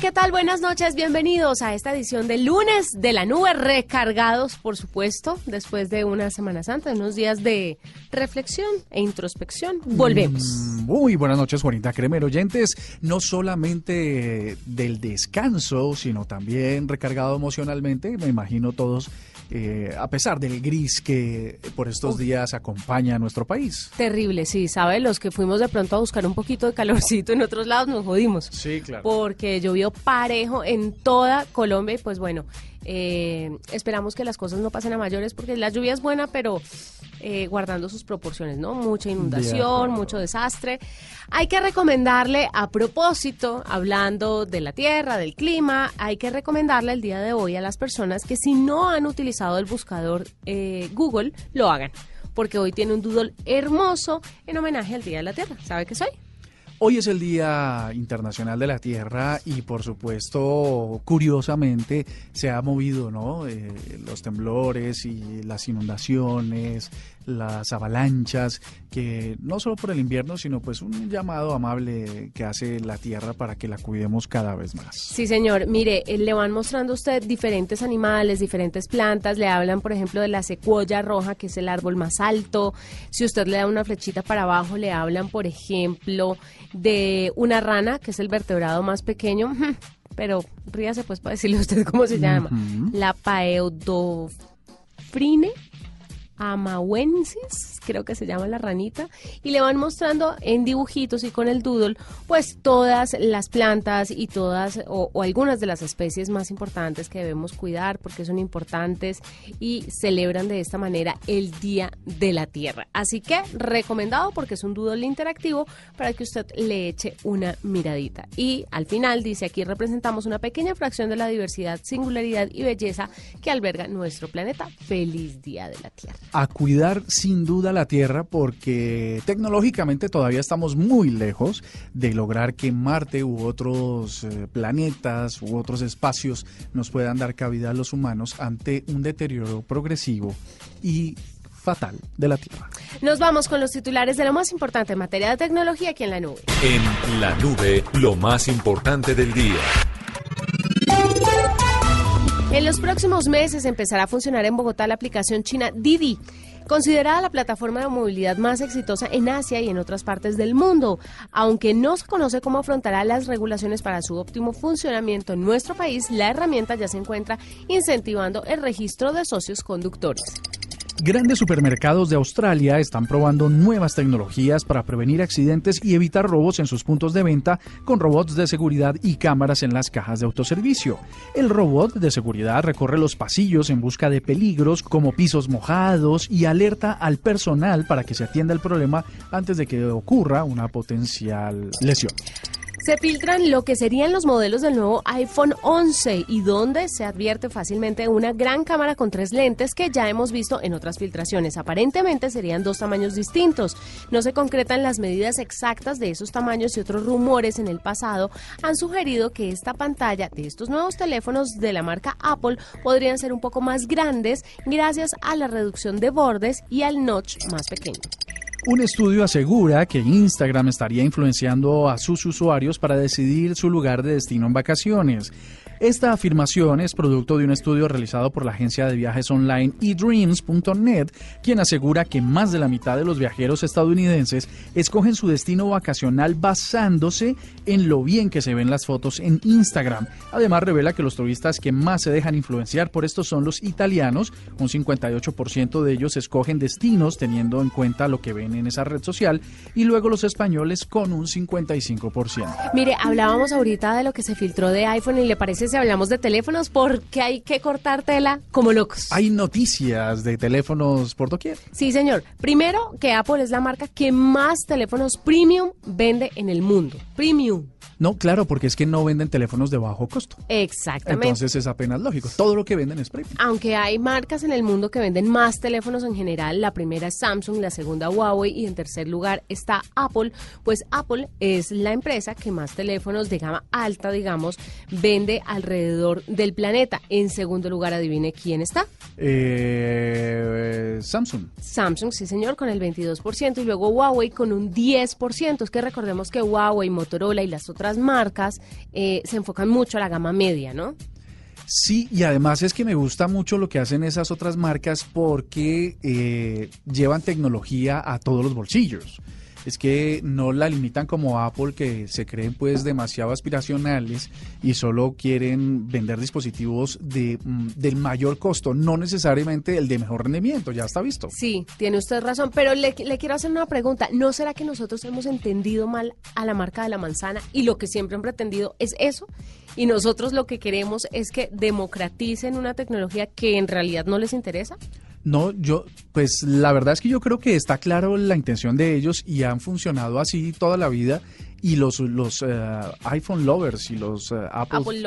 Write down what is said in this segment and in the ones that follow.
¿Qué tal? Buenas noches, bienvenidos a esta edición del lunes de la nube, recargados, por supuesto, después de una Semana Santa, unos días de reflexión e introspección. Volvemos. Muy buenas noches, Juanita Cremer, oyentes, no solamente del descanso, sino también recargado emocionalmente, me imagino todos eh, a pesar del gris que por estos días acompaña a nuestro país. Terrible, sí, ¿sabe? Los que fuimos de pronto a buscar un poquito de calorcito en otros lados nos jodimos. Sí, claro. Porque llovió parejo en toda Colombia y pues bueno, eh, esperamos que las cosas no pasen a mayores porque la lluvia es buena, pero eh, guardando sus proporciones, ¿no? Mucha inundación, mucho desastre. Hay que recomendarle, a propósito, hablando de la tierra, del clima, hay que recomendarle el día de hoy a las personas que si no han utilizado el buscador eh, Google, lo hagan. Porque hoy tiene un doodle hermoso en homenaje al Día de la Tierra. ¿Sabe qué soy? Hoy es el Día Internacional de la Tierra y por supuesto, curiosamente, se ha movido, ¿no? Eh, los temblores y las inundaciones, las avalanchas, que no solo por el invierno, sino pues un llamado amable que hace la tierra para que la cuidemos cada vez más. Sí, señor. Mire, eh, le van mostrando a usted diferentes animales, diferentes plantas. Le hablan, por ejemplo, de la secuoya roja, que es el árbol más alto. Si usted le da una flechita para abajo, le hablan, por ejemplo, de una rana, que es el vertebrado más pequeño. Pero ríase pues para decirle a usted cómo se llama. La paeodofrine amawensis, creo que se llama la ranita, y le van mostrando en dibujitos y con el doodle, pues todas las plantas y todas o, algunas de las especies más importantes que debemos cuidar porque son importantes y celebran de esta manera el Día de la Tierra. Así que recomendado porque es un doodle interactivo para que usted le eche una miradita. Y al final dice aquí representamos una pequeña fracción de la diversidad, singularidad y belleza que alberga nuestro planeta. Feliz Día de la Tierra a cuidar sin duda la Tierra porque tecnológicamente todavía estamos muy lejos de lograr que Marte u otros eh, planetas u otros espacios nos puedan dar cabida a los humanos ante un deterioro progresivo y fatal de la Tierra. Nos vamos con los titulares de lo más importante en materia de tecnología aquí en la nube. En la nube, lo más importante del día. En los próximos meses empezará a funcionar en Bogotá la aplicación china Didi considerada la plataforma de movilidad más exitosa en Asia y en otras partes del mundo. Aunque no se conoce cómo afrontará las regulaciones para su óptimo funcionamiento en nuestro país, la herramienta ya se encuentra incentivando el registro de socios conductores. Grandes supermercados de Australia están probando nuevas tecnologías para prevenir accidentes y evitar robos en sus puntos de venta con robots de seguridad y cámaras en las cajas de autoservicio. El robot de seguridad recorre los pasillos en busca de peligros como pisos mojados y alerta al personal para que se atienda el problema antes de que ocurra una potencial lesión se filtran lo que serían los modelos del nuevo iPhone 11 y donde se advierte fácilmente una gran cámara con tres lentes que ya hemos visto en otras filtraciones. Aparentemente serían dos tamaños distintos. No se concretan las medidas exactas de esos tamaños y otros rumores en el pasado han sugerido que esta pantalla de estos nuevos teléfonos de la marca Apple podrían ser un poco más grandes gracias a la reducción de bordes y al notch más pequeño. Un estudio asegura que Instagram estaría influenciando a sus usuarios para decidir su lugar de destino en vacaciones. Esta afirmación es producto de un estudio realizado por la agencia de viajes online eDreams.net, quien asegura que más de la mitad de los viajeros estadounidenses escogen su destino vacacional basándose en lo bien que se ven las fotos en Instagram. Además, revela que los turistas que más se dejan influenciar por esto son los italianos, un 58% de ellos escogen destinos teniendo en cuenta lo que ven en esa red social, y luego los españoles con un 55%. Mire, hablábamos ahorita de lo que se filtró de iPhone y le parece si hablamos de teléfonos? Porque hay que cortar tela como locos. Hay noticias de teléfonos por doquier. Sí, señor. Primero, que Apple es la marca que más teléfonos premium vende en el mundo. Premium. No, claro, porque es que no venden teléfonos de bajo costo. Exactamente. Entonces es apenas lógico. Todo lo que venden es premium. Aunque hay marcas en el mundo que venden más teléfonos en general, la primera es Samsung, la segunda Huawei y en tercer lugar está Apple, pues Apple es la empresa que más teléfonos de gama alta, digamos, vende alrededor del planeta. En segundo lugar, adivine quién está. Eh, Samsung. Samsung, sí señor, con el 22% y luego Huawei con un 10%. Es que recordemos que Huawei, Motorola y las otras marcas eh, se enfocan mucho a la gama media, ¿no? Sí, y además es que me gusta mucho lo que hacen esas otras marcas porque eh, llevan tecnología a todos los bolsillos es que no la limitan como Apple, que se creen pues demasiado aspiracionales y solo quieren vender dispositivos de, mm, del mayor costo, no necesariamente el de mejor rendimiento, ya está visto. Sí, tiene usted razón, pero le, le quiero hacer una pregunta. ¿No será que nosotros hemos entendido mal a la marca de la manzana y lo que siempre han pretendido es eso? Y nosotros lo que queremos es que democraticen una tecnología que en realidad no les interesa. No, yo, pues la verdad es que yo creo que está claro la intención de ellos y han funcionado así toda la vida y los, los eh, iPhone lovers y los eh, Apple,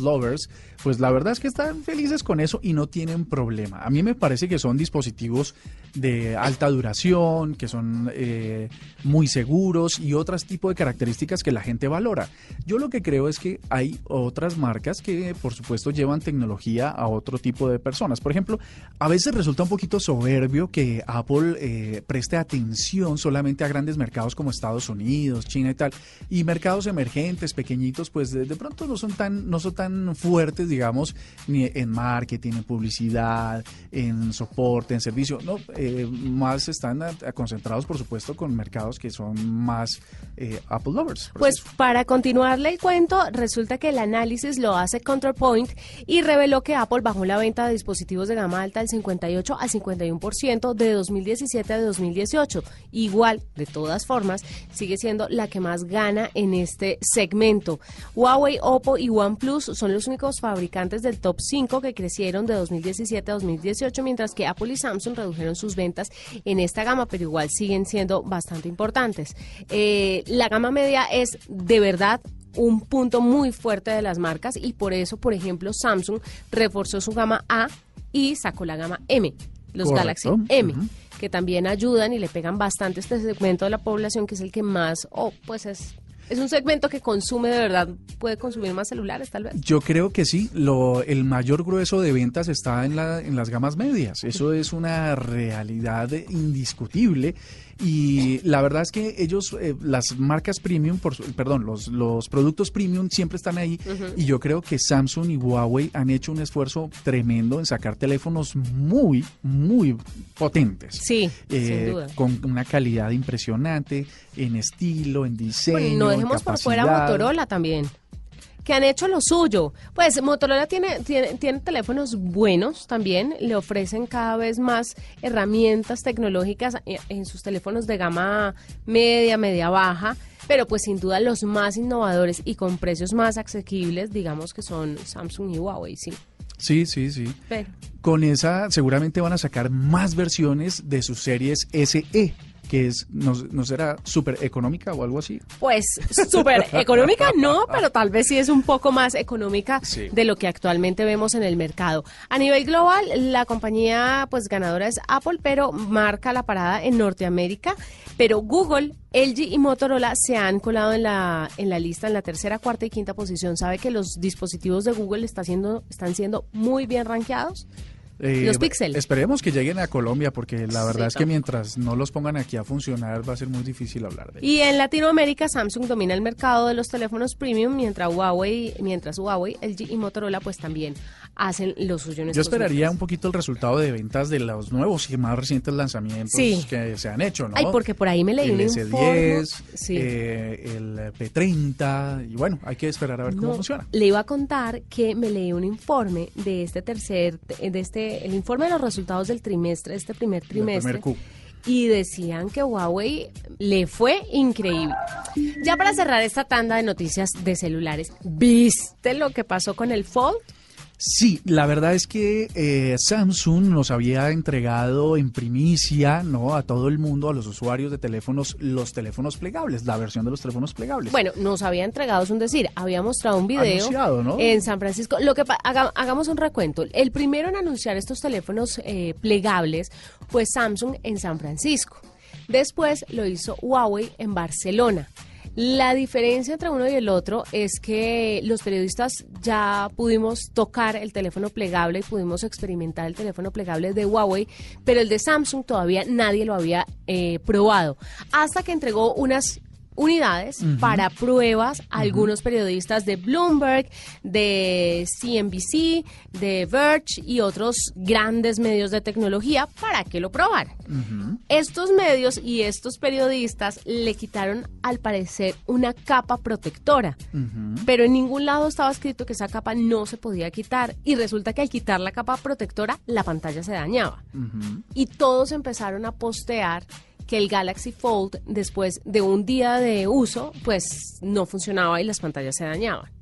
lovers. Pues la verdad es que están felices con eso y no tienen problema. A mí me parece que son dispositivos de alta duración, que son eh, muy seguros y otros tipos de características que la gente valora. Yo lo que creo es que hay otras marcas que por supuesto llevan tecnología a otro tipo de personas. Por ejemplo, a veces resulta un poquito soberbio que Apple preste atención solamente a grandes mercados como Estados Unidos, China y tal y mercados emergentes, pequeñitos, pues de, pronto no son tan no son tan fuertes, digamos, ni en marketing, en publicidad, en soporte, en servicio, no, eh, más están concentrados, por supuesto, con mercados que son más eh, Apple lovers. Pues para continuarle el cuento, resulta que el análisis lo hace ControlPoint y reveló que Apple bajó la venta de dispositivos de gama alta del 58 al 51% de 2017 a 2018. Igual, de todas formas, sigue siendo la que más gana en este segmento. Huawei, Oppo y OnePlus son los únicos fabricantes del top 5 que crecieron de 2017 a 2018, mientras que Apple y Samsung redujeron sus ventas en esta gama, pero igual siguen siendo bastante importantes. Eh, la gama media es de verdad un punto muy fuerte de las marcas y por eso, por ejemplo, Samsung reforzó su gama A y sacó la gama M, los Galaxy M que también ayudan y le pegan bastante este segmento de la población que es el que más, o pues es es un segmento que consume de verdad, puede consumir más celulares tal vez. Yo creo que sí, lo, el mayor grueso de ventas está en, la, en las gamas medias, eso es una realidad indiscutible y la verdad es que ellos, eh, las marcas premium, por, perdón, los, los productos premium siempre están ahí y yo creo que Samsung y Huawei han hecho un esfuerzo tremendo en sacar teléfonos muy, muy potentes. Sí, sin eh, duda. Con una calidad impresionante en estilo, en diseño. Bueno, no dejemos por fuera Motorola también que han hecho lo suyo. Pues Motorola tiene, tiene, tiene, teléfonos buenos también, le ofrecen cada vez más herramientas tecnológicas en sus teléfonos de gama media, media baja, pero pues sin duda los más innovadores y con precios más asequibles, digamos que son Samsung y Huawei, sí. Sí, sí, sí. Pero. Con esa seguramente van a sacar más versiones de sus series SE que es, no, no será súper económica o algo así. Pues súper económica no, pero tal vez sí es un poco más económica Sí. de lo que actualmente vemos en el mercado. A nivel global, la compañía pues ganadora es Apple, pero marca la parada en Norteamérica, pero Google, LG y Motorola se han colado en la en la lista en la tercera, cuarta y quinta posición. ¿Sabe que los dispositivos de Google está siendo, están siendo muy bien rankeados? Eh, Los Pixel. Esperemos que lleguen a Colombia porque la verdad Sí, es que mientras no los pongan aquí a funcionar va a ser muy difícil hablar de ellos. Y en Latinoamérica, Samsung domina el mercado de los teléfonos premium, mientras Huawei, mientras Huawei, LG y Motorola pues también hacen lo suyo en Yo esperaría un poquito el resultado de ventas de los nuevos y más recientes lanzamientos Sí. que se han hecho, ¿no? Ay, porque por ahí me leí el un informe. S10, Sí. eh, el P30 y bueno, hay que esperar a ver cómo No, funciona. Le iba a contar que me leí un informe de este tercer, de este, el informe de los resultados del trimestre, este primer trimestre. y decían que Huawei le fue increíble. Ya para cerrar esta tanda de noticias de celulares, ¿viste lo que pasó con el Fold? Sí, la verdad es que eh, Samsung nos había entregado en primicia, ¿no? A todo el mundo, a los usuarios de teléfonos, los teléfonos plegables, la versión de los teléfonos plegables. Bueno, nos había entregado, es un decir, había mostrado un video en San Francisco. Lo que hagamos un recuento. El primero en anunciar estos teléfonos eh, plegables fue Samsung en San Francisco. Después lo hizo Huawei en Barcelona. La diferencia entre uno y el otro es que los periodistas ya pudimos tocar el teléfono plegable y pudimos experimentar el teléfono plegable de Huawei, pero el de Samsung todavía nadie lo había eh, probado. Hasta que entregó unas unidades para pruebas. A algunos periodistas de Bloomberg, de CNBC, de Verge y otros grandes medios de tecnología para que lo probaran. Estos medios y estos periodistas le quitaron al parecer una capa protectora, pero en ningún lado estaba escrito que esa capa no se podía quitar. Y resulta que al quitar la capa protectora la pantalla se dañaba. Y todos empezaron a postear que el Galaxy Fold, después de un día de uso, pues no funcionaba y las pantallas se dañaban.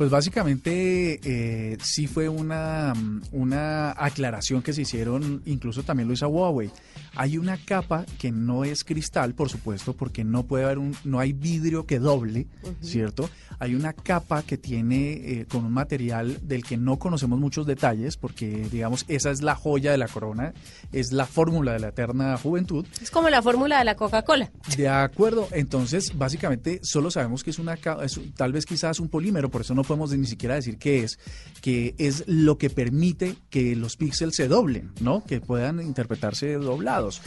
Pues básicamente eh, sí fue una, una aclaración que se hicieron, incluso también lo hizo Huawei. Hay una capa que no es cristal, por supuesto, porque no puede haber un, no hay vidrio que doble, ¿cierto? Hay una capa que tiene eh, con un material del que no conocemos muchos detalles, porque digamos esa es la joya de la corona, es la fórmula de la eterna juventud. Es como la fórmula de la Coca-Cola. De acuerdo, entonces básicamente solo sabemos que es una, es, tal vez quizás un polímero, por eso no podemos ni siquiera decir qué es, que es lo que permite que los píxeles se doblen, ¿no? Que puedan interpretarse doblados.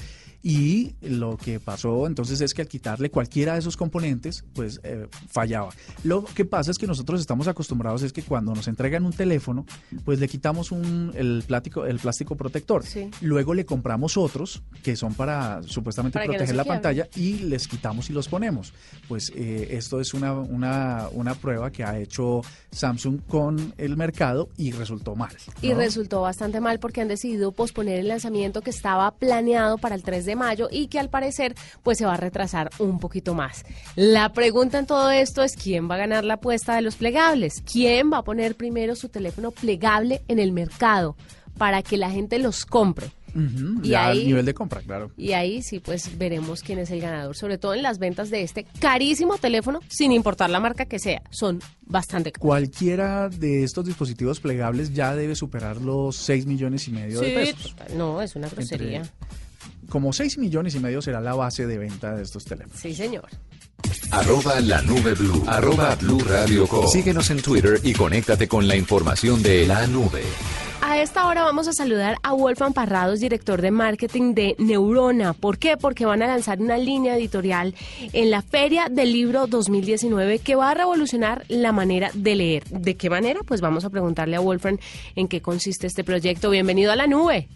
Y lo que pasó entonces es que al quitarle cualquiera de esos componentes, pues eh, fallaba. Lo que pasa es que nosotros estamos acostumbrados es que cuando nos entregan un teléfono, pues le quitamos un, el, plástico, el plástico protector. Luego le compramos otros que son para supuestamente proteger la pantalla y les quitamos y los ponemos. Pues eh, esto es una, una, una prueba que ha hecho Samsung con el mercado y resultó mal. Y resultó bastante mal porque han decidido posponer el lanzamiento que estaba planeado para el 3 de mayo y que al parecer pues se va a retrasar un poquito más. La pregunta en todo esto es quién va a ganar la apuesta de los plegables, quién va a poner primero su teléfono plegable en el mercado para que la gente los compre. y ahí, nivel de compra, claro. Y ahí sí, pues veremos quién es el ganador, sobre todo en las ventas de este carísimo teléfono, sin importar la marca que sea, son bastante caros. Cualquiera de estos dispositivos plegables ya debe superar los 6 millones y medio de pesos. No, es una grosería como 6 millones y medio será la base de venta de estos teléfonos. Sí, señor. Arroba la nube blue. Arroba blue radio Síguenos en Twitter y conéctate con la información de la nube. A esta hora vamos a saludar a Wolfgang Parrados, director de marketing de Neurona. ¿Por qué? Porque van a lanzar una línea editorial en la Feria del Libro 2019 que va a revolucionar la manera de leer. ¿De qué manera? Pues vamos a preguntarle a Wolfgang en qué consiste este proyecto. Bienvenido a la nube.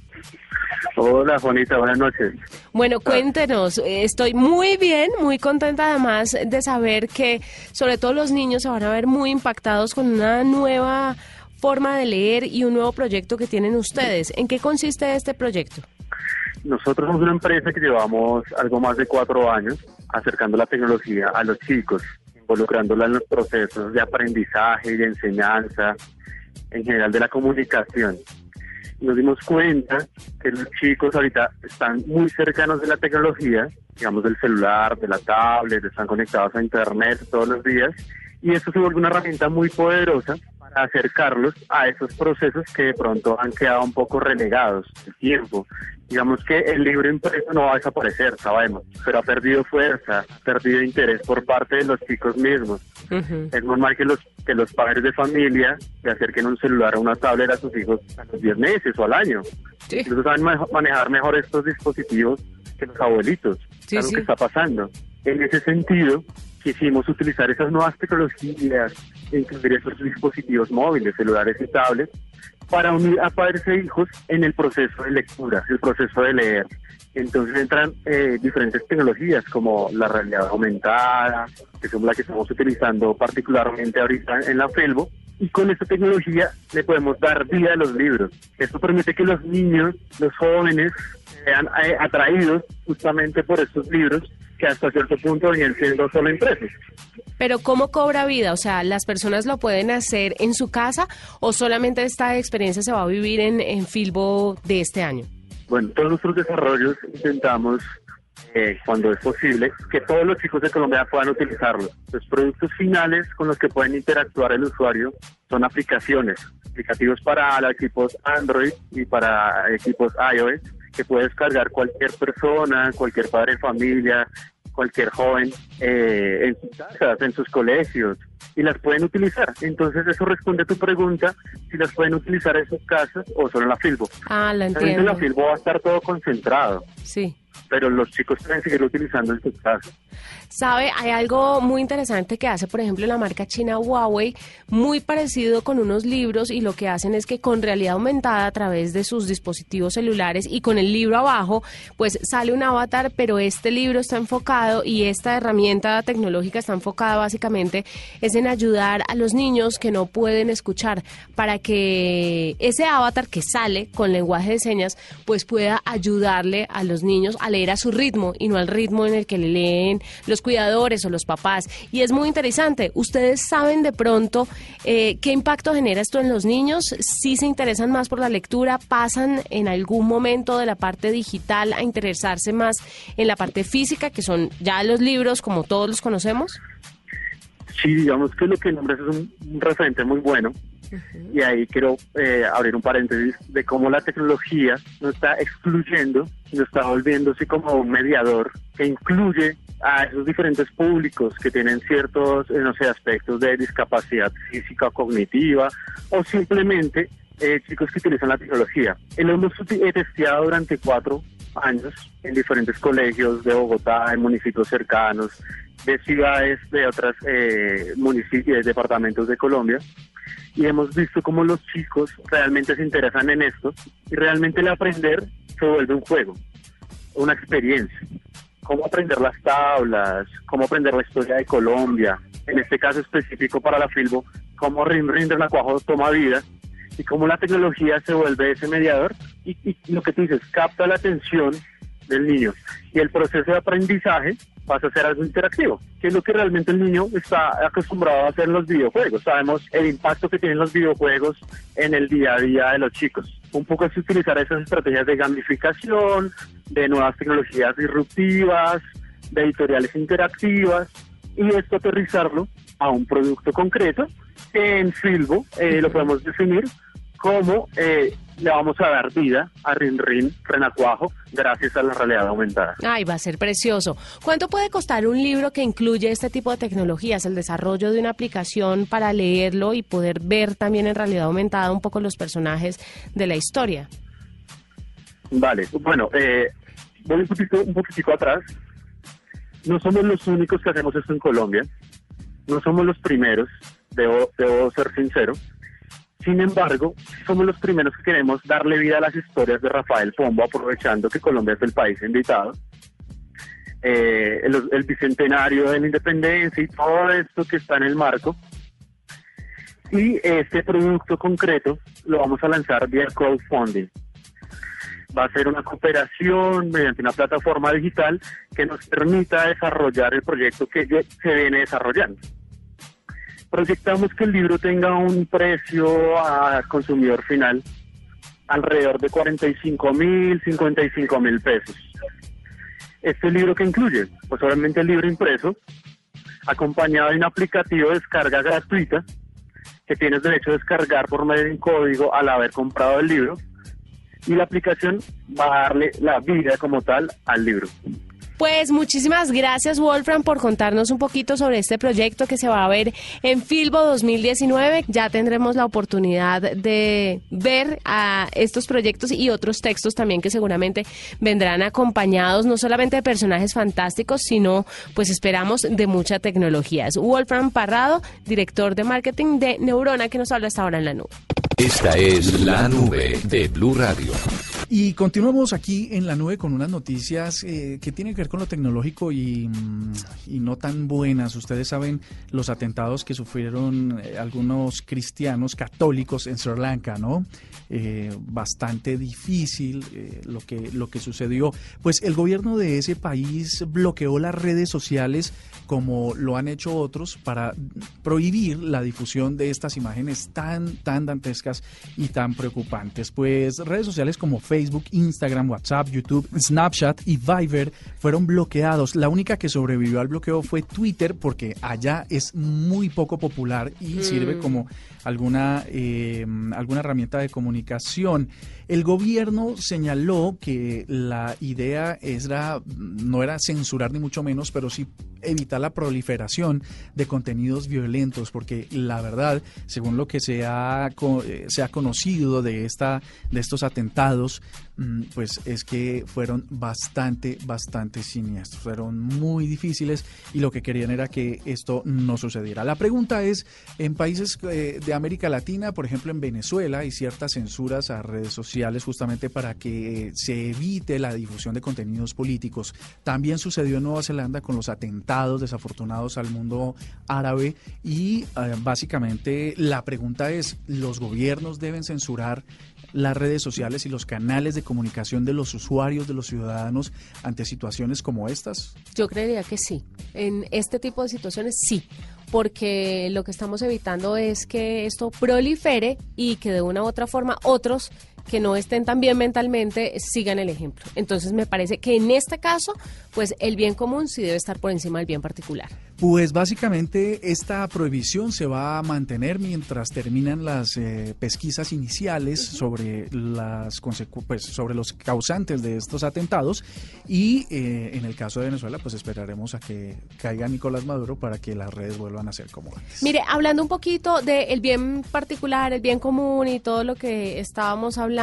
Hola Juanita, buenas noches. Bueno, cuéntenos, estoy muy bien, muy contenta además de saber que sobre todo los niños se van a ver muy impactados con una nueva forma de leer y un nuevo proyecto que tienen ustedes. ¿En qué consiste este proyecto? Nosotros somos una empresa que llevamos algo más de cuatro años acercando la tecnología a los chicos, involucrándola en los procesos de aprendizaje y de enseñanza, en general de la comunicación nos dimos cuenta que los chicos ahorita están muy cercanos de la tecnología, digamos del celular, de la tablet, están conectados a internet todos los días y esto se vuelve una herramienta muy poderosa para acercarlos a esos procesos que de pronto han quedado un poco relegados el tiempo. Digamos que el libro impreso no va a desaparecer, sabemos, pero ha perdido fuerza, ha perdido interés por parte de los chicos mismos. Es normal que los que los padres de familia le acerquen un celular o una tablet a sus hijos a los 10 meses o al año. Incluso saben manejar mejor estos dispositivos que los abuelitos. Sí, lo que está pasando. En ese sentido, quisimos utilizar esas nuevas tecnologías, incluir esos dispositivos móviles, celulares y tablets, para unir a padres e hijos en el proceso de lectura, el proceso de leer. Entonces entran eh, diferentes tecnologías como la realidad aumentada, que son las que estamos utilizando particularmente ahorita en la Felbo, y con esta tecnología le podemos dar vida a los libros. Esto permite que los niños, los jóvenes, sean eh, atraídos justamente por estos libros que hasta cierto punto venían siendo solo impresos. Pero ¿cómo cobra vida? O sea, ¿las personas lo pueden hacer en su casa o solamente esta experiencia se va a vivir en, en Filbo de este año? Bueno, todos nuestros desarrollos intentamos eh, cuando es posible, que todos los chicos de Colombia puedan utilizarlo. Los productos finales con los que pueden interactuar el usuario son aplicaciones, aplicativos para equipos Android y para equipos iOS, que puede descargar cualquier persona, cualquier padre de familia, cualquier joven eh, en sus casas, en sus colegios, y las pueden utilizar. Entonces eso responde a tu pregunta, si las pueden utilizar en sus casas o solo en la Filbo. Ah, lo entiendo. En la Filbo va a estar todo concentrado. Sí pero los chicos pueden seguir utilizando en sus casas. Sabe, hay algo muy interesante que hace, por ejemplo, la marca china Huawei, muy parecido con unos libros y lo que hacen es que con realidad aumentada a través de sus dispositivos celulares y con el libro abajo, pues sale un avatar, pero este libro está enfocado y esta herramienta tecnológica está enfocada básicamente es en ayudar a los niños que no pueden escuchar para que ese avatar que sale con lenguaje de señas pues pueda ayudarle a los niños a leer a su ritmo y no al ritmo en el que le leen los cuidadores o los papás. Y es muy interesante. ¿Ustedes saben de pronto eh, qué impacto genera esto en los niños? Si se interesan más por la lectura, pasan en algún momento de la parte digital a interesarse más en la parte física, que son ya los libros como todos los conocemos. Sí, digamos que lo que nombres es un referente muy bueno y ahí quiero eh, abrir un paréntesis de cómo la tecnología no está excluyendo, sino está volviéndose como un mediador que incluye a esos diferentes públicos que tienen ciertos, eh, no sé, aspectos de discapacidad física cognitiva o simplemente eh, chicos que utilizan la tecnología. Lo hemos testeado durante cuatro años en diferentes colegios de Bogotá, en municipios cercanos, de ciudades de otras eh, municipios, departamentos de Colombia, y hemos visto cómo los chicos realmente se interesan en esto y realmente el aprender se vuelve un juego, una experiencia. Cómo aprender las tablas, cómo aprender la historia de Colombia, en este caso específico para la Filbo, cómo Rin Rin de la Cuajo toma vida y cómo la tecnología se vuelve ese mediador y, y lo que tú dices, capta la atención del niño. Y el proceso de aprendizaje pasa a ser algo interactivo, que es lo que realmente el niño está acostumbrado a hacer en los videojuegos. Sabemos el impacto que tienen los videojuegos en el día a día de los chicos. Un poco es utilizar esas estrategias de gamificación, de nuevas tecnologías disruptivas, de editoriales interactivas, y esto aterrizarlo a un producto concreto que en Filbo eh, lo podemos definir como eh, le vamos a dar vida a Rin Rin Renacuajo gracias a la realidad aumentada. Ay, va a ser precioso. ¿Cuánto puede costar un libro que incluye este tipo de tecnologías, el desarrollo de una aplicación para leerlo y poder ver también en realidad aumentada un poco los personajes de la historia? Vale, bueno, eh, voy un poquito, un poquitico atrás. No somos los únicos que hacemos esto en Colombia. No somos los primeros, debo, debo ser sincero sin embargo, somos los primeros que queremos darle vida a las historias de Rafael Pombo, aprovechando que Colombia es el país invitado. Eh, el, bicentenario de la independencia y todo esto que está en el marco. Y este producto concreto lo vamos a lanzar vía crowdfunding. Va a ser una cooperación mediante una plataforma digital que nos permita desarrollar el proyecto que se viene desarrollando proyectamos que el libro tenga un precio al consumidor final alrededor de 45 mil, 55 mil pesos. Este libro que incluye, pues obviamente el libro impreso, acompañado de un aplicativo de descarga gratuita que tienes derecho a descargar por medio de un código al haber comprado el libro y la aplicación va a darle la vida como tal al libro. Pues muchísimas gracias Wolfram por contarnos un poquito sobre este proyecto que se va a ver en Filbo 2019. Ya tendremos la oportunidad de ver a estos proyectos y otros textos también que seguramente vendrán acompañados no solamente de personajes fantásticos, sino pues esperamos de mucha tecnología. Es Wolfram Parrado, director de marketing de Neurona que nos habla hasta ahora en la nube. Esta es la nube de Blue Radio. Y continuamos aquí en la nube con unas noticias eh, que tienen que ver con lo tecnológico y, mm, y, no tan buenas. Ustedes saben los atentados que sufrieron eh, algunos cristianos católicos en Sri Lanka, ¿no? Eh, bastante difícil lo, que, lo que sucedió. Pues el gobierno de ese país bloqueó las redes sociales como lo han hecho otros para prohibir la difusión de estas imágenes tan, tan dantescas y tan preocupantes. Pues redes sociales como Facebook, Facebook, Instagram, WhatsApp, YouTube, Snapchat y Viber fueron bloqueados. La única que sobrevivió al bloqueo fue Twitter porque allá es muy poco popular y sirve mm. como alguna, eh, alguna herramienta de comunicación. El gobierno señaló que la idea era, no era censurar ni mucho menos, pero sí evitar la proliferación de contenidos violentos, porque la verdad, según lo que se ha, eh, se ha conocido de, esta, de estos atentados, mm, pues es que fueron bastante, bastante siniestros, fueron muy difíciles y lo que querían era que esto no sucediera. La pregunta es, en países eh, de América Latina, por ejemplo en Venezuela, hay ciertas censuras a redes sociales justamente para que se evite la difusión de contenidos políticos. También sucedió en Nueva Zelanda con los atentados desafortunados al mundo árabe y eh, básicamente la pregunta es, ¿los gobiernos deben censurar las redes sociales y los canales de comunicación de los usuarios, de los ciudadanos ante situaciones como estas? Yo creería que sí. En este tipo de situaciones sí porque lo que estamos evitando es que esto prolifere y que de una u otra forma otros que no estén tan bien mentalmente sigan el ejemplo. Entonces me parece que en este caso, pues el bien común sí debe estar por encima del bien particular. Pues básicamente esta prohibición se va a mantener mientras terminan las eh, pesquisas iniciales sobre las pues, sobre los causantes de estos atentados y eh, en el caso de Venezuela pues esperaremos a que caiga Nicolás Maduro para que las redes vuelvan a ser como antes. Mire, hablando un poquito del bien particular, el bien común y todo lo que estábamos hablando,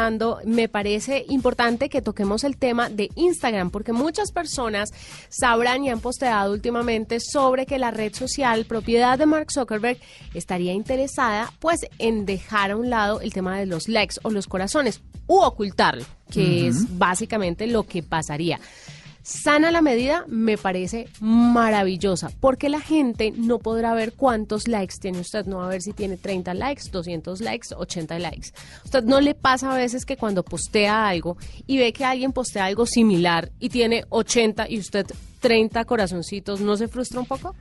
me parece importante que toquemos el tema de Instagram porque muchas personas sabrán y han posteado últimamente sobre que la red social propiedad de Mark Zuckerberg estaría interesada pues en dejar a un lado el tema de los likes o los corazones u ocultarlo, que es básicamente lo que pasaría. Sana la medida me parece maravillosa, porque la gente no podrá ver cuántos likes tiene usted, no va a ver si tiene 30 likes, 200 likes, 80 likes. Usted no le pasa a veces que cuando postea algo y ve que alguien postea algo similar y tiene 80 y usted 30 corazoncitos, ¿no se frustra un poco?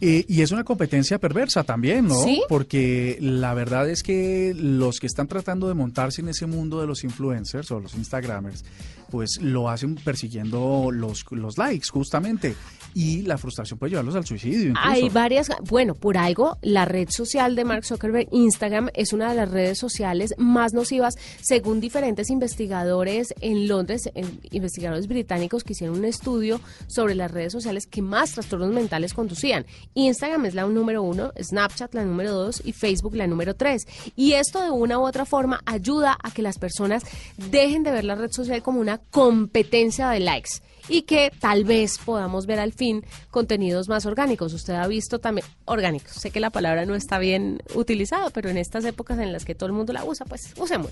Eh, y es una competencia perversa también, ¿no? ¿Sí? Porque la verdad es que los que están tratando de montarse en ese mundo de los influencers o los Instagramers, pues lo hacen persiguiendo los, los likes, justamente y la frustración puede llevarlos al suicidio. Hay varias, bueno, por algo, la red social de Mark Zuckerberg, Instagram, es una de las redes sociales más nocivas, según diferentes investigadores en Londres, investigadores británicos que hicieron un estudio sobre las redes sociales que más trastornos mentales conducían. Instagram es la número uno, Snapchat la número dos y Facebook la número tres. Y esto de una u otra forma ayuda a que las personas dejen de ver la red social como una competencia de likes y que tal vez podamos ver al fin contenidos más orgánicos. Usted ha visto también orgánicos. Sé que la palabra no está bien utilizada, pero en estas épocas en las que todo el mundo la usa, pues usemos.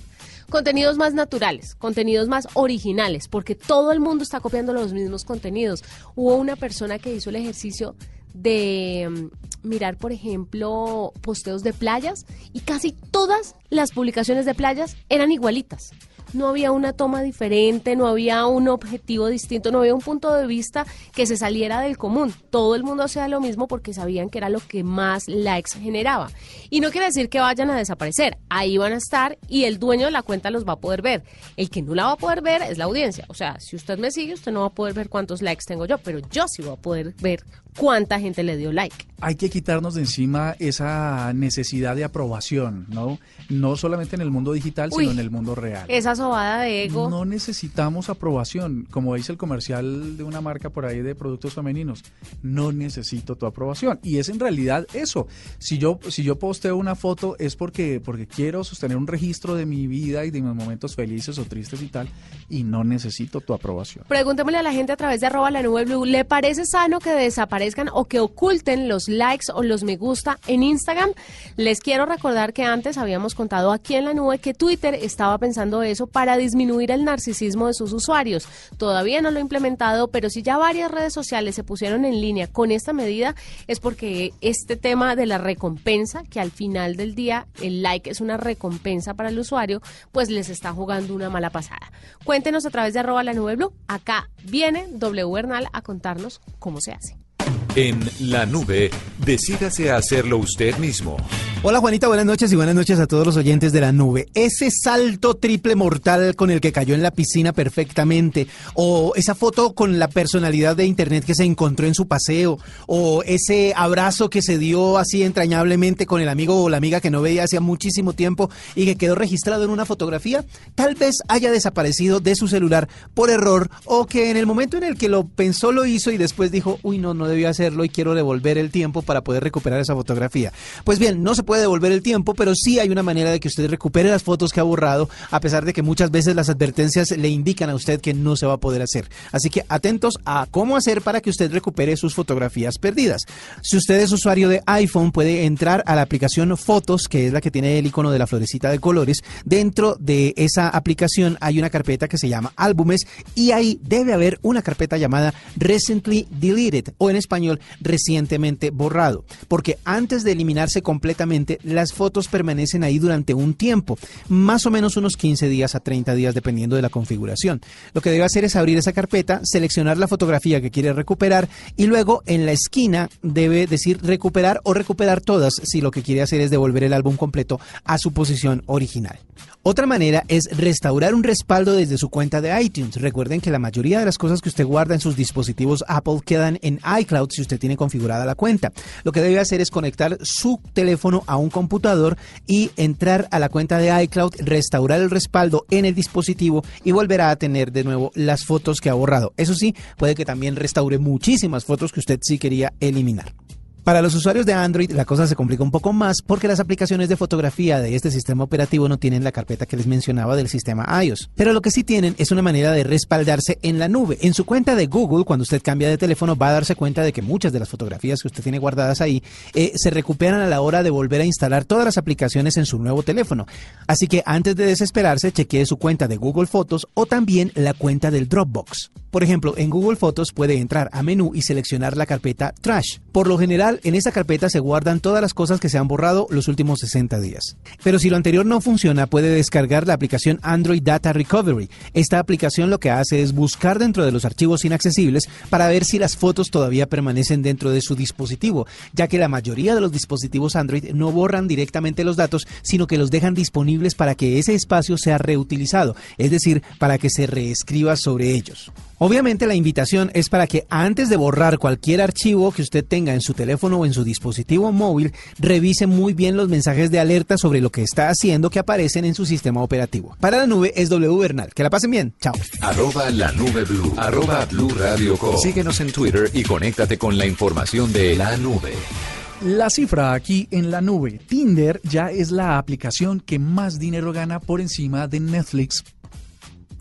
Contenidos más naturales, contenidos más originales, porque todo el mundo está copiando los mismos contenidos. Hubo una persona que hizo el ejercicio de mm, mirar, por ejemplo, posteos de playas y casi todas las publicaciones de playas eran igualitas no había una toma diferente, no había un objetivo distinto, no había un punto de vista que se saliera del común. Todo el mundo hacía lo mismo porque sabían que era lo que más likes generaba. Y no quiere decir que vayan a desaparecer, ahí van a estar y el dueño de la cuenta los va a poder ver. El que no la va a poder ver es la audiencia. O sea, si usted me sigue, usted no va a poder ver cuántos likes tengo yo, pero yo sí voy a poder ver cuánta gente le dio like. Hay que quitarnos de encima esa necesidad de aprobación, ¿no? No solamente en el mundo digital, sino en el mundo real. Sobada de ego. No necesitamos aprobación, como dice el comercial de una marca por ahí de productos femeninos. No necesito tu aprobación. Y es en realidad eso. Si yo, si yo posteo una foto es porque, porque quiero sostener un registro de mi vida y de mis momentos felices o tristes y tal, y no necesito tu aprobación. Preguntémosle a la gente a través de arroba la nube blue, ¿le parece sano que desaparezca o que oculten los likes o los me gusta en Instagram. Les quiero recordar que antes habíamos contado aquí en la nube que Twitter estaba pensando eso para disminuir el narcisismo de sus usuarios. Todavía no lo ha implementado, pero si ya varias redes sociales se pusieron en línea con esta medida, es porque este tema de la recompensa, que al final del día el like es una recompensa para el usuario, pues les está jugando una mala pasada. Cuéntenos a través de arroba la nube blue. Acá viene W Bernal a contarnos cómo se hace. En la nube, decídase a hacerlo usted mismo. Hola Juanita, buenas noches y buenas noches a todos los oyentes de la nube. Ese salto triple mortal con el que cayó en la piscina perfectamente, o esa foto con la personalidad de internet que se encontró en su paseo, o ese abrazo que se dio así entrañablemente con el amigo o la amiga que no veía hacía muchísimo tiempo y que quedó registrado en una fotografía, tal vez haya desaparecido de su celular por error o que en el momento en el que lo pensó lo hizo y después dijo, uy no, no debía hacer y quiero devolver el tiempo para poder recuperar esa fotografía. Pues bien, no se puede devolver el tiempo, pero sí hay una manera de que usted recupere las fotos que ha borrado, a pesar de que muchas veces las advertencias le indican a usted que no se va a poder hacer. Así que atentos a cómo hacer para que usted recupere sus fotografías perdidas. Si usted es usuario de iPhone, puede entrar a la aplicación Fotos, que es la que tiene el icono de la florecita de colores. Dentro de esa aplicación hay una carpeta que se llama Álbumes y ahí debe haber una carpeta llamada Recently Deleted o en español recientemente porque antes de eliminarse completamente, las fotos permanecen ahí durante un tiempo, más o menos unos 15 días a 30 días dependiendo de la configuración. Lo que debe hacer es abrir esa carpeta, seleccionar la fotografía que quiere recuperar y luego en la esquina debe decir recuperar o recuperar todas si lo que quiere hacer es devolver el álbum completo a su posición original. Otra manera es restaurar un respaldo desde su cuenta de iTunes. Recuerden que la mayoría de las cosas que usted guarda en sus dispositivos Apple quedan en iCloud si usted tiene configurada la cuenta. Lo que debe hacer es conectar su teléfono a un computador y entrar a la cuenta de iCloud, restaurar el respaldo en el dispositivo y volverá a tener de nuevo las fotos que ha borrado. Eso sí, puede que también restaure muchísimas fotos que usted sí quería eliminar. Para los usuarios de Android la cosa se complica un poco más porque las aplicaciones de fotografía de este sistema operativo no tienen la carpeta que les mencionaba del sistema iOS. Pero lo que sí tienen es una manera de respaldarse en la nube. En su cuenta de Google, cuando usted cambia de teléfono, va a darse cuenta de que muchas de las fotografías que usted tiene guardadas ahí eh, se recuperan a la hora de volver a instalar todas las aplicaciones en su nuevo teléfono. Así que antes de desesperarse, chequee su cuenta de Google Fotos o también la cuenta del Dropbox. Por ejemplo, en Google Fotos puede entrar a menú y seleccionar la carpeta Trash. Por lo general, en esta carpeta se guardan todas las cosas que se han borrado los últimos 60 días. Pero si lo anterior no funciona, puede descargar la aplicación Android Data Recovery. Esta aplicación lo que hace es buscar dentro de los archivos inaccesibles para ver si las fotos todavía permanecen dentro de su dispositivo, ya que la mayoría de los dispositivos Android no borran directamente los datos, sino que los dejan disponibles para que ese espacio sea reutilizado, es decir, para que se reescriba sobre ellos. Obviamente la invitación es para que antes de borrar cualquier archivo que usted tenga en su teléfono o en su dispositivo móvil, revise muy bien los mensajes de alerta sobre lo que está haciendo que aparecen en su sistema operativo. Para la nube es W Bernal. Que la pasen bien. Chao. Arroba la nube blue. Arroba blue radio Síguenos en Twitter y conéctate con la información de la nube. La cifra aquí en la nube. Tinder ya es la aplicación que más dinero gana por encima de Netflix.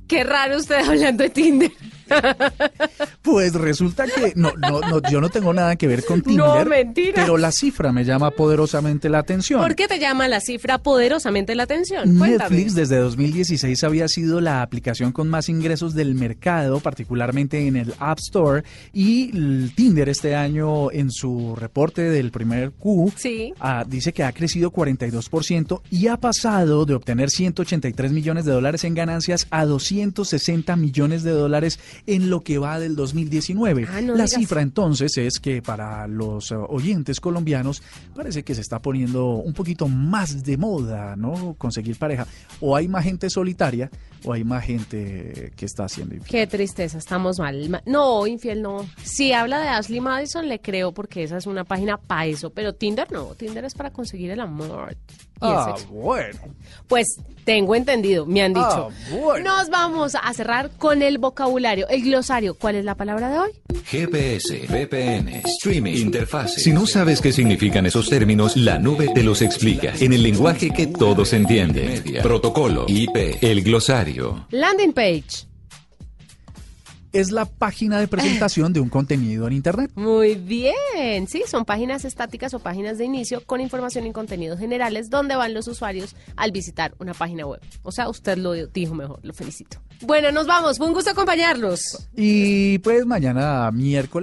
Qué raro usted hablando de Tinder. Pues resulta que no, no, no, yo no tengo nada que ver con Tinder. No, mentira. Pero la cifra me llama poderosamente la atención. ¿Por qué te llama la cifra poderosamente la atención? Netflix desde 2016 había sido la aplicación con más ingresos del mercado, particularmente en el App Store, y Tinder este año en su reporte del primer Q ah, dice que ha crecido 42% y ha pasado de obtener 183 millones de dólares en ganancias a 260 millones de dólares en lo que va del 2019. Ah, la cifra entonces es que para los eh, oyentes colombianos parece que se está poniendo un poquito más de moda, ¿no? Conseguir pareja. O hay más gente solitaria o hay más gente que está haciendo infiel. Qué tristeza, estamos mal. No, infiel no. Si habla de Ashley Madison, le creo porque esa es una página para eso, pero Tinder no. Tinder es para conseguir el amor. Ah, bueno. Pues tengo entendido, me han dicho. Ah, Nos vamos a cerrar con el vocabulario, el glosario. ¿Cuál es la palabra de hoy? GPS, VPN, streaming, interfase. Si no sabes qué significan esos términos, la nube te los explica en el lenguaje que todos entienden. Protocolo, IP, el glosario. Landing page. Es la página de presentación de un contenido en Internet. Muy bien, sí, son páginas estáticas o páginas de inicio con información y contenidos generales donde van los usuarios al visitar una página web. O sea, usted lo dijo mejor, lo felicito. Bueno, nos vamos, fue un gusto acompañarlos. Y pues mañana miércoles.